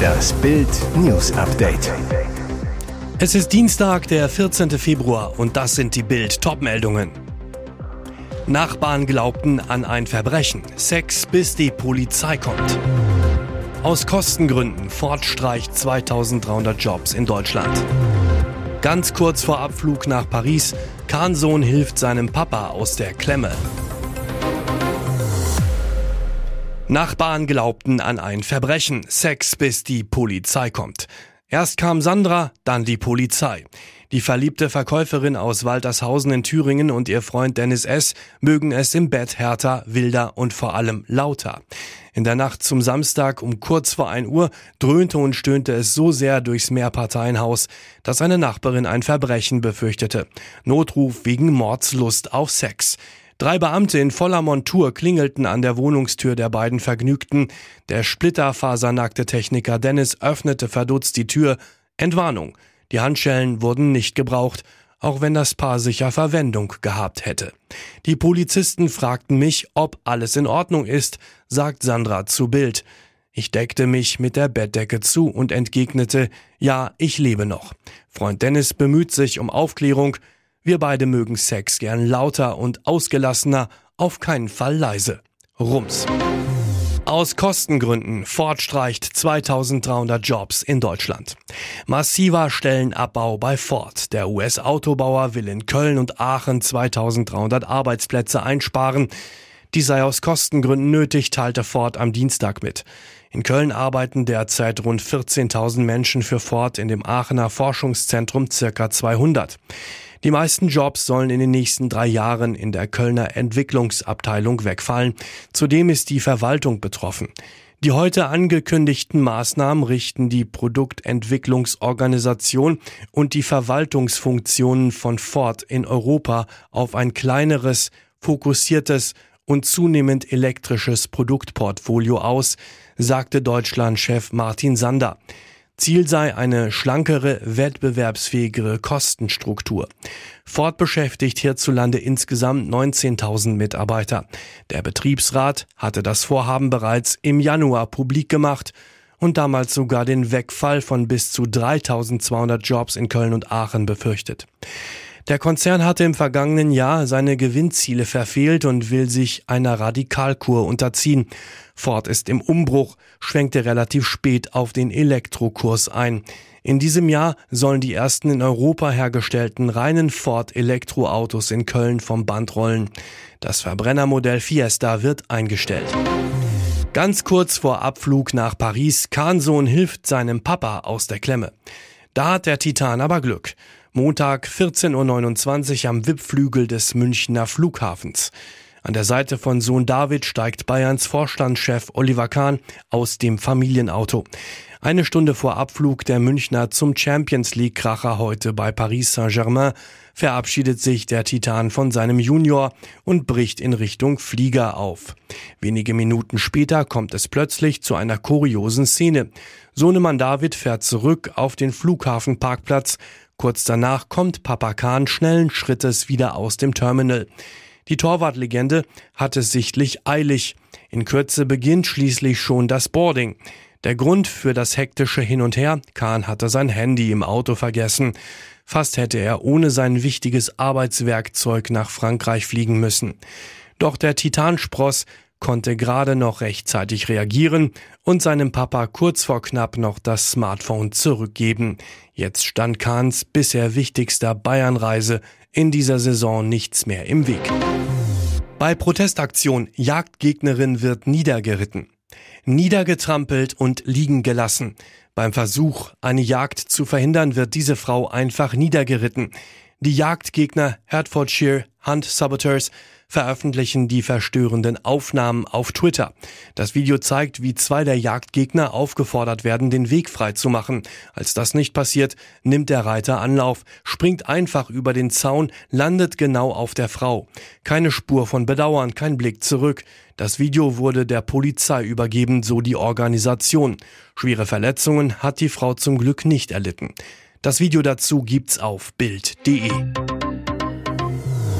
Das Bild News Update. Es ist Dienstag, der 14. Februar und das sind die Bild Topmeldungen. Nachbarn glaubten an ein Verbrechen. Sex bis die Polizei kommt. Aus Kostengründen Ford streicht 2300 Jobs in Deutschland. Ganz kurz vor Abflug nach Paris, Kahnsohn hilft seinem Papa aus der Klemme. Nachbarn glaubten an ein Verbrechen, Sex bis die Polizei kommt. Erst kam Sandra, dann die Polizei. Die verliebte Verkäuferin aus Waltershausen in Thüringen und ihr Freund Dennis S. mögen es im Bett härter, wilder und vor allem lauter. In der Nacht zum Samstag um kurz vor ein Uhr dröhnte und stöhnte es so sehr durchs Mehrparteienhaus, dass eine Nachbarin ein Verbrechen befürchtete. Notruf wegen Mordslust auf Sex. Drei Beamte in voller Montur klingelten an der Wohnungstür der beiden Vergnügten. Der splitterfasernackte Techniker Dennis öffnete verdutzt die Tür. Entwarnung. Die Handschellen wurden nicht gebraucht, auch wenn das Paar sicher Verwendung gehabt hätte. Die Polizisten fragten mich, ob alles in Ordnung ist, sagt Sandra zu Bild. Ich deckte mich mit der Bettdecke zu und entgegnete, ja, ich lebe noch. Freund Dennis bemüht sich um Aufklärung, wir beide mögen Sex gern lauter und ausgelassener, auf keinen Fall leise. Rums. Aus Kostengründen Ford streicht 2300 Jobs in Deutschland. Massiver Stellenabbau bei Ford. Der US-Autobauer will in Köln und Aachen 2300 Arbeitsplätze einsparen. Die sei aus Kostengründen nötig, teilte Ford am Dienstag mit. In Köln arbeiten derzeit rund 14.000 Menschen für Ford, in dem Aachener Forschungszentrum circa 200. Die meisten Jobs sollen in den nächsten drei Jahren in der Kölner Entwicklungsabteilung wegfallen. Zudem ist die Verwaltung betroffen. Die heute angekündigten Maßnahmen richten die Produktentwicklungsorganisation und die Verwaltungsfunktionen von Ford in Europa auf ein kleineres, fokussiertes und zunehmend elektrisches Produktportfolio aus, sagte Deutschlandchef Martin Sander. Ziel sei eine schlankere, wettbewerbsfähigere Kostenstruktur. Ford beschäftigt hierzulande insgesamt 19.000 Mitarbeiter. Der Betriebsrat hatte das Vorhaben bereits im Januar publik gemacht und damals sogar den Wegfall von bis zu 3.200 Jobs in Köln und Aachen befürchtet. Der Konzern hatte im vergangenen Jahr seine Gewinnziele verfehlt und will sich einer Radikalkur unterziehen. Ford ist im Umbruch, schwenkte relativ spät auf den Elektrokurs ein. In diesem Jahr sollen die ersten in Europa hergestellten reinen Ford Elektroautos in Köln vom Band rollen. Das Verbrennermodell Fiesta wird eingestellt. Ganz kurz vor Abflug nach Paris, Kahnsohn hilft seinem Papa aus der Klemme. Da hat der Titan aber Glück. Montag 14.29 Uhr am Wippflügel des Münchner Flughafens. An der Seite von Sohn David steigt Bayerns Vorstandschef Oliver Kahn aus dem Familienauto. Eine Stunde vor Abflug der Münchner zum Champions League Kracher heute bei Paris Saint-Germain verabschiedet sich der Titan von seinem Junior und bricht in Richtung Flieger auf. Wenige Minuten später kommt es plötzlich zu einer kuriosen Szene. Sohnemann David fährt zurück auf den Flughafenparkplatz, Kurz danach kommt Papa Kahn schnellen Schrittes wieder aus dem Terminal. Die Torwartlegende hat es sichtlich eilig. In Kürze beginnt schließlich schon das Boarding. Der Grund für das hektische Hin und Her, Kahn hatte sein Handy im Auto vergessen. Fast hätte er ohne sein wichtiges Arbeitswerkzeug nach Frankreich fliegen müssen. Doch der Titanspross konnte gerade noch rechtzeitig reagieren und seinem Papa kurz vor knapp noch das Smartphone zurückgeben. Jetzt stand Kahns bisher wichtigster Bayernreise in dieser Saison nichts mehr im Weg. Bei Protestaktion Jagdgegnerin wird niedergeritten. Niedergetrampelt und liegen gelassen. Beim Versuch, eine Jagd zu verhindern, wird diese Frau einfach niedergeritten. Die Jagdgegner Hertfordshire Hunt Saboteurs veröffentlichen die verstörenden Aufnahmen auf Twitter. Das Video zeigt, wie zwei der Jagdgegner aufgefordert werden, den Weg frei zu machen. Als das nicht passiert, nimmt der Reiter Anlauf, springt einfach über den Zaun, landet genau auf der Frau. Keine Spur von Bedauern, kein Blick zurück. Das Video wurde der Polizei übergeben, so die Organisation. Schwere Verletzungen hat die Frau zum Glück nicht erlitten. Das Video dazu gibt's auf Bild.de.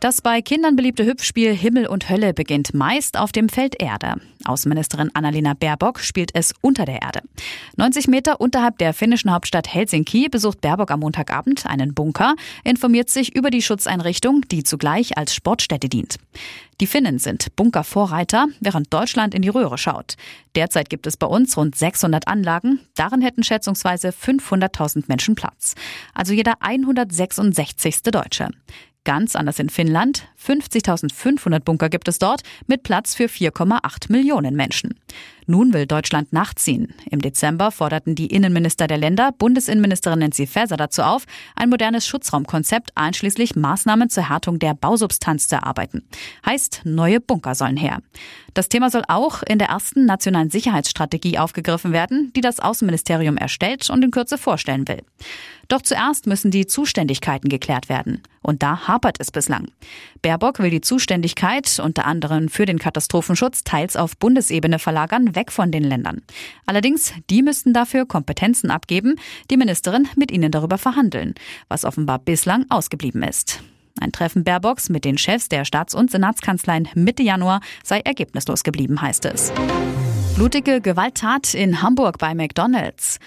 Das bei Kindern beliebte Hüpfspiel Himmel und Hölle beginnt meist auf dem Feld Erde. Außenministerin Annalena Baerbock spielt es unter der Erde. 90 Meter unterhalb der finnischen Hauptstadt Helsinki besucht Baerbock am Montagabend einen Bunker, informiert sich über die Schutzeinrichtung, die zugleich als Sportstätte dient. Die Finnen sind Bunkervorreiter, während Deutschland in die Röhre schaut. Derzeit gibt es bei uns rund 600 Anlagen. Darin hätten schätzungsweise 500.000 Menschen Platz. Also jeder 166. Deutsche. Ganz anders in Finnland. 50.500 Bunker gibt es dort mit Platz für 4,8 Millionen Menschen. Nun will Deutschland nachziehen. Im Dezember forderten die Innenminister der Länder Bundesinnenministerin Nancy Faeser dazu auf, ein modernes Schutzraumkonzept einschließlich Maßnahmen zur Härtung der Bausubstanz zu erarbeiten. Heißt, neue Bunker sollen her. Das Thema soll auch in der ersten nationalen Sicherheitsstrategie aufgegriffen werden, die das Außenministerium erstellt und in Kürze vorstellen will. Doch zuerst müssen die Zuständigkeiten geklärt werden. Und da hapert es bislang. Baerbock will die Zuständigkeit unter anderem für den Katastrophenschutz teils auf Bundesebene verlagern, weg von den Ländern. Allerdings, die müssten dafür Kompetenzen abgeben, die Ministerin mit ihnen darüber verhandeln, was offenbar bislang ausgeblieben ist. Ein Treffen Baerbocks mit den Chefs der Staats- und Senatskanzleien Mitte Januar sei ergebnislos geblieben, heißt es. Blutige Gewalttat in Hamburg bei McDonald's.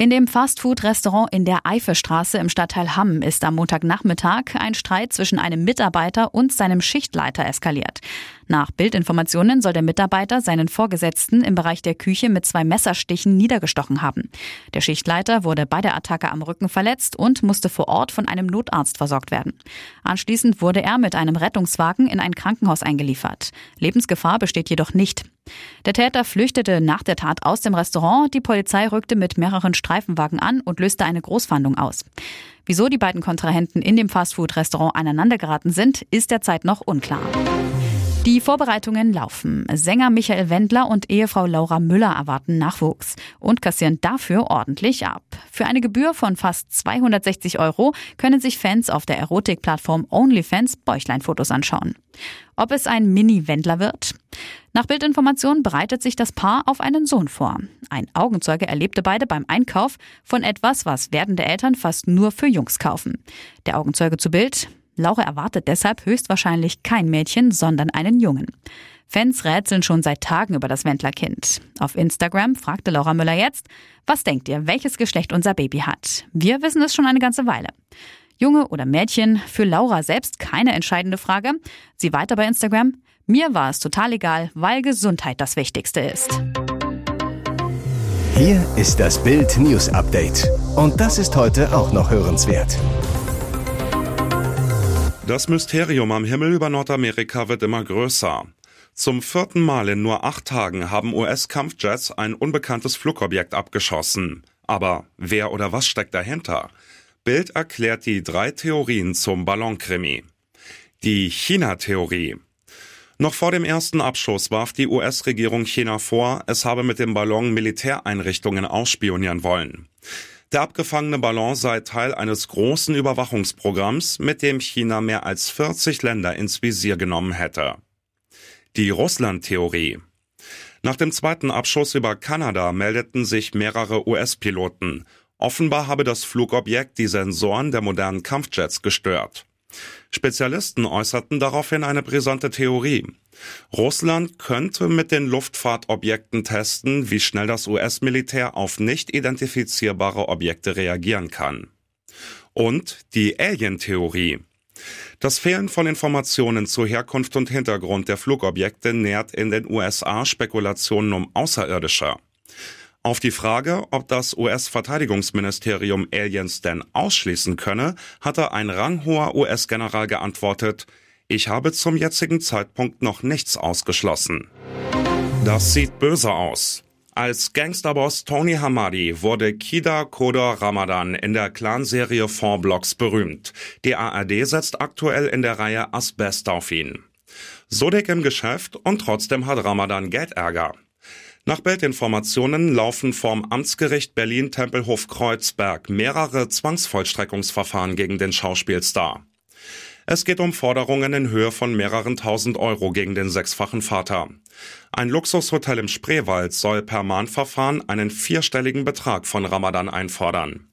In dem Fastfood-Restaurant in der Eifestraße im Stadtteil Hamm ist am Montagnachmittag ein Streit zwischen einem Mitarbeiter und seinem Schichtleiter eskaliert. Nach Bildinformationen soll der Mitarbeiter seinen Vorgesetzten im Bereich der Küche mit zwei Messerstichen niedergestochen haben. Der Schichtleiter wurde bei der Attacke am Rücken verletzt und musste vor Ort von einem Notarzt versorgt werden. Anschließend wurde er mit einem Rettungswagen in ein Krankenhaus eingeliefert. Lebensgefahr besteht jedoch nicht. Der Täter flüchtete nach der Tat aus dem Restaurant. Die Polizei rückte mit mehreren Streifenwagen an und löste eine Großfahndung aus. Wieso die beiden Kontrahenten in dem Fastfood-Restaurant aneinandergeraten sind, ist derzeit noch unklar. Die Vorbereitungen laufen. Sänger Michael Wendler und Ehefrau Laura Müller erwarten Nachwuchs und kassieren dafür ordentlich ab. Für eine Gebühr von fast 260 Euro können sich Fans auf der Erotikplattform OnlyFans Bäuchleinfotos anschauen. Ob es ein Mini-Wendler wird? Nach Bildinformation bereitet sich das Paar auf einen Sohn vor. Ein Augenzeuge erlebte beide beim Einkauf von etwas, was werdende Eltern fast nur für Jungs kaufen. Der Augenzeuge zu Bild. Laura erwartet deshalb höchstwahrscheinlich kein Mädchen, sondern einen Jungen. Fans rätseln schon seit Tagen über das Wendlerkind. Auf Instagram fragte Laura Müller jetzt, was denkt ihr, welches Geschlecht unser Baby hat? Wir wissen es schon eine ganze Weile. Junge oder Mädchen, für Laura selbst keine entscheidende Frage. Sie weiter bei Instagram. Mir war es total egal, weil Gesundheit das Wichtigste ist. Hier ist das Bild News Update. Und das ist heute auch noch hörenswert. Das Mysterium am Himmel über Nordamerika wird immer größer. Zum vierten Mal in nur acht Tagen haben US-Kampfjets ein unbekanntes Flugobjekt abgeschossen. Aber wer oder was steckt dahinter? Bild erklärt die drei Theorien zum Ballonkrimi. Die China-Theorie. Noch vor dem ersten Abschuss warf die US-Regierung China vor, es habe mit dem Ballon Militäreinrichtungen ausspionieren wollen. Der abgefangene Ballon sei Teil eines großen Überwachungsprogramms, mit dem China mehr als 40 Länder ins Visier genommen hätte. Die Russland-Theorie. Nach dem zweiten Abschuss über Kanada meldeten sich mehrere US-Piloten. Offenbar habe das Flugobjekt die Sensoren der modernen Kampfjets gestört. Spezialisten äußerten daraufhin eine brisante Theorie. Russland könnte mit den Luftfahrtobjekten testen, wie schnell das US-Militär auf nicht identifizierbare Objekte reagieren kann. Und die Alien-Theorie. Das Fehlen von Informationen zur Herkunft und Hintergrund der Flugobjekte nährt in den USA Spekulationen um Außerirdische. Auf die Frage, ob das US-Verteidigungsministerium Aliens denn ausschließen könne, hatte ein ranghoher US-General geantwortet, ich habe zum jetzigen Zeitpunkt noch nichts ausgeschlossen. Das sieht böse aus. Als Gangsterboss Tony Hamadi wurde Kida Kodor Ramadan in der Clanserie Four Blocks berühmt. Die ARD setzt aktuell in der Reihe Asbest auf ihn. So dick im Geschäft und trotzdem hat Ramadan Geldärger. Nach Bildinformationen laufen vorm Amtsgericht Berlin-Tempelhof-Kreuzberg mehrere Zwangsvollstreckungsverfahren gegen den Schauspielstar. Es geht um Forderungen in Höhe von mehreren tausend Euro gegen den sechsfachen Vater. Ein Luxushotel im Spreewald soll per Mahnverfahren einen vierstelligen Betrag von Ramadan einfordern.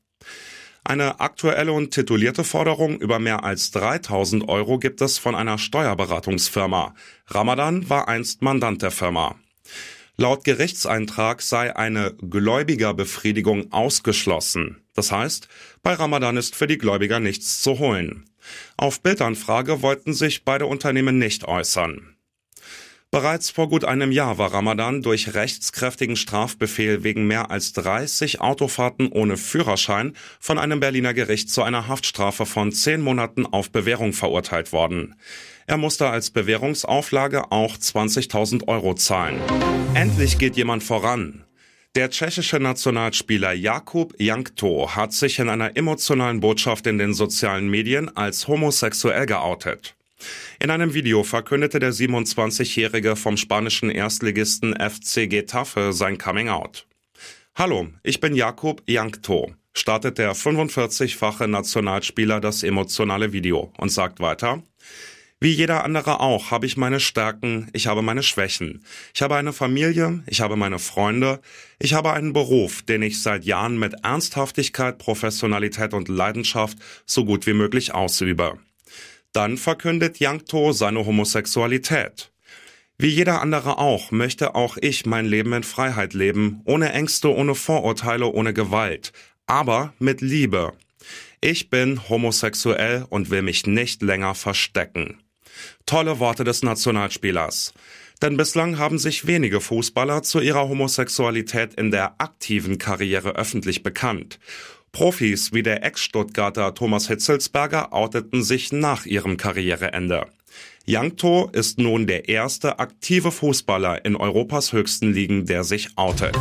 Eine aktuelle und titulierte Forderung über mehr als 3000 Euro gibt es von einer Steuerberatungsfirma. Ramadan war einst Mandant der Firma. Laut Gerichtseintrag sei eine Gläubigerbefriedigung ausgeschlossen. Das heißt, bei Ramadan ist für die Gläubiger nichts zu holen. Auf Bildanfrage wollten sich beide Unternehmen nicht äußern. Bereits vor gut einem Jahr war Ramadan durch rechtskräftigen Strafbefehl wegen mehr als 30 Autofahrten ohne Führerschein von einem Berliner Gericht zu einer Haftstrafe von zehn Monaten auf Bewährung verurteilt worden. Er musste als Bewährungsauflage auch 20.000 Euro zahlen. Endlich geht jemand voran. Der tschechische Nationalspieler Jakub Jankto hat sich in einer emotionalen Botschaft in den sozialen Medien als homosexuell geoutet. In einem Video verkündete der 27-Jährige vom spanischen Erstligisten FC Getafe sein Coming-out. Hallo, ich bin Jakub Jankto, startet der 45-fache Nationalspieler das emotionale Video und sagt weiter, wie jeder andere auch habe ich meine Stärken, ich habe meine Schwächen. Ich habe eine Familie, ich habe meine Freunde, ich habe einen Beruf, den ich seit Jahren mit Ernsthaftigkeit, Professionalität und Leidenschaft so gut wie möglich ausübe. Dann verkündet Yankto seine Homosexualität. Wie jeder andere auch, möchte auch ich mein Leben in Freiheit leben, ohne Ängste, ohne Vorurteile, ohne Gewalt, aber mit Liebe. Ich bin homosexuell und will mich nicht länger verstecken. Tolle Worte des Nationalspielers. Denn bislang haben sich wenige Fußballer zu ihrer Homosexualität in der aktiven Karriere öffentlich bekannt. Profis wie der Ex-Stuttgarter Thomas Hitzelsberger outeten sich nach ihrem Karriereende. Jankto ist nun der erste aktive Fußballer in Europas höchsten Ligen, der sich outet.